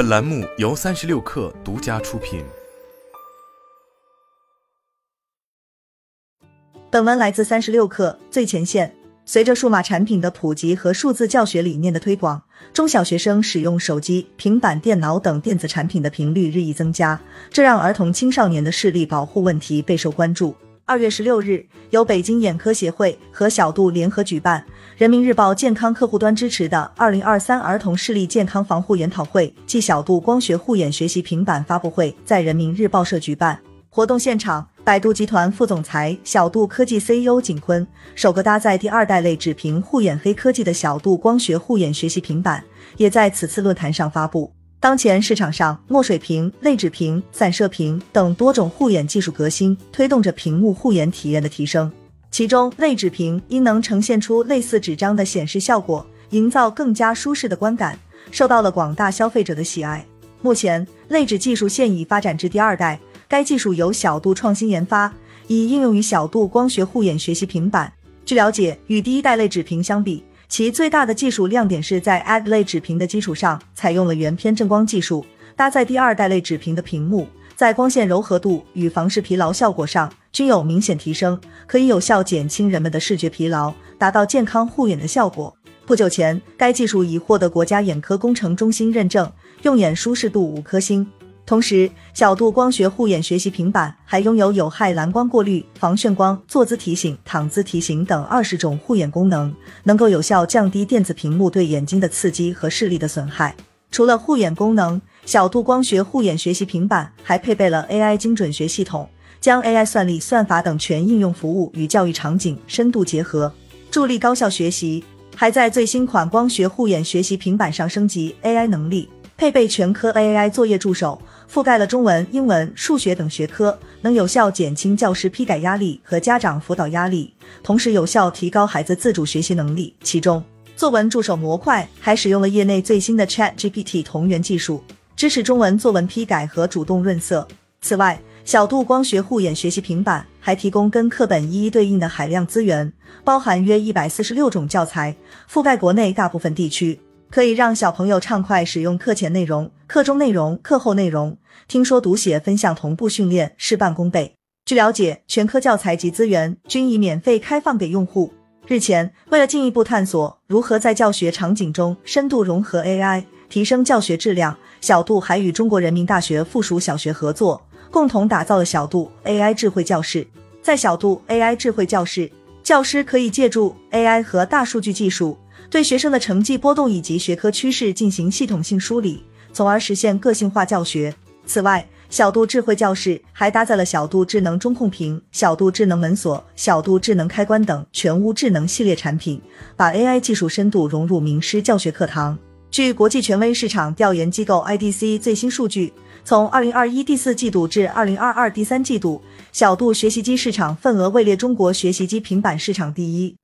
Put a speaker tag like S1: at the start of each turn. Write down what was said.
S1: 本栏目由三十六氪独家出品。
S2: 本文来自三十六氪最前线。随着数码产品的普及和数字教学理念的推广，中小学生使用手机、平板电脑等电子产品的频率日益增加，这让儿童青少年的视力保护问题备受关注。二月十六日，由北京眼科协会和小度联合举办，人民日报健康客户端支持的二零二三儿童视力健康防护研讨会暨小度光学护眼学习平板发布会在人民日报社举办。活动现场，百度集团副总裁、小度科技 CEO 景坤首个搭载第二代类纸屏护眼黑科技的小度光学护眼学习平板，也在此次论坛上发布。当前市场上，墨水屏、类纸屏、散射屏等多种护眼技术革新，推动着屏幕护眼体验的提升。其中，类纸屏因能呈现出类似纸张的显示效果，营造更加舒适的观感，受到了广大消费者的喜爱。目前，类纸技术现已发展至第二代，该技术由小度创新研发，已应用于小度光学护眼学习平板。据了解，与第一代类纸屏相比，其最大的技术亮点是在 AD 类纸屏的基础上，采用了原偏正光技术，搭载第二代类纸屏的屏幕，在光线柔和度与防视疲劳效果上均有明显提升，可以有效减轻人们的视觉疲劳，达到健康护眼的效果。不久前，该技术已获得国家眼科工程中心认证，用眼舒适度五颗星。同时，小度光学护眼学习平板还拥有有害蓝光过滤、防眩光、坐姿提醒、躺姿提醒等二十种护眼功能，能够有效降低电子屏幕对眼睛的刺激和视力的损害。除了护眼功能，小度光学护眼学习平板还配备了 AI 精准学系统，将 AI 算力、算法等全应用服务与教育场景深度结合，助力高效学习。还在最新款光学护眼学习平板上升级 AI 能力。配备全科 AI 作业助手，覆盖了中文、英文、数学等学科，能有效减轻教师批改压力和家长辅导压力，同时有效提高孩子自主学习能力。其中，作文助手模块还使用了业内最新的 ChatGPT 同源技术，支持中文作文批改和主动润色。此外，小度光学护眼学习平板还提供跟课本一一对应的海量资源，包含约一百四十六种教材，覆盖国内大部分地区。可以让小朋友畅快使用课前内容、课中内容、课后内容，听说读写分项同步训练，事半功倍。据了解，全科教材及资源均已免费开放给用户。日前，为了进一步探索如何在教学场景中深度融合 AI，提升教学质量，小度还与中国人民大学附属小学合作，共同打造了小度 AI 智慧教室。在小度 AI 智慧教室，教师可以借助 AI 和大数据技术。对学生的成绩波动以及学科趋势进行系统性梳理，从而实现个性化教学。此外，小度智慧教室还搭载了小度智能中控屏、小度智能门锁、小度智能开关等全屋智能系列产品，把 AI 技术深度融入名师教学课堂。据国际权威市场调研机构 IDC 最新数据，从2021第四季度至2022第三季度，小度学习机市场份额位列中国学习机平板市场第一。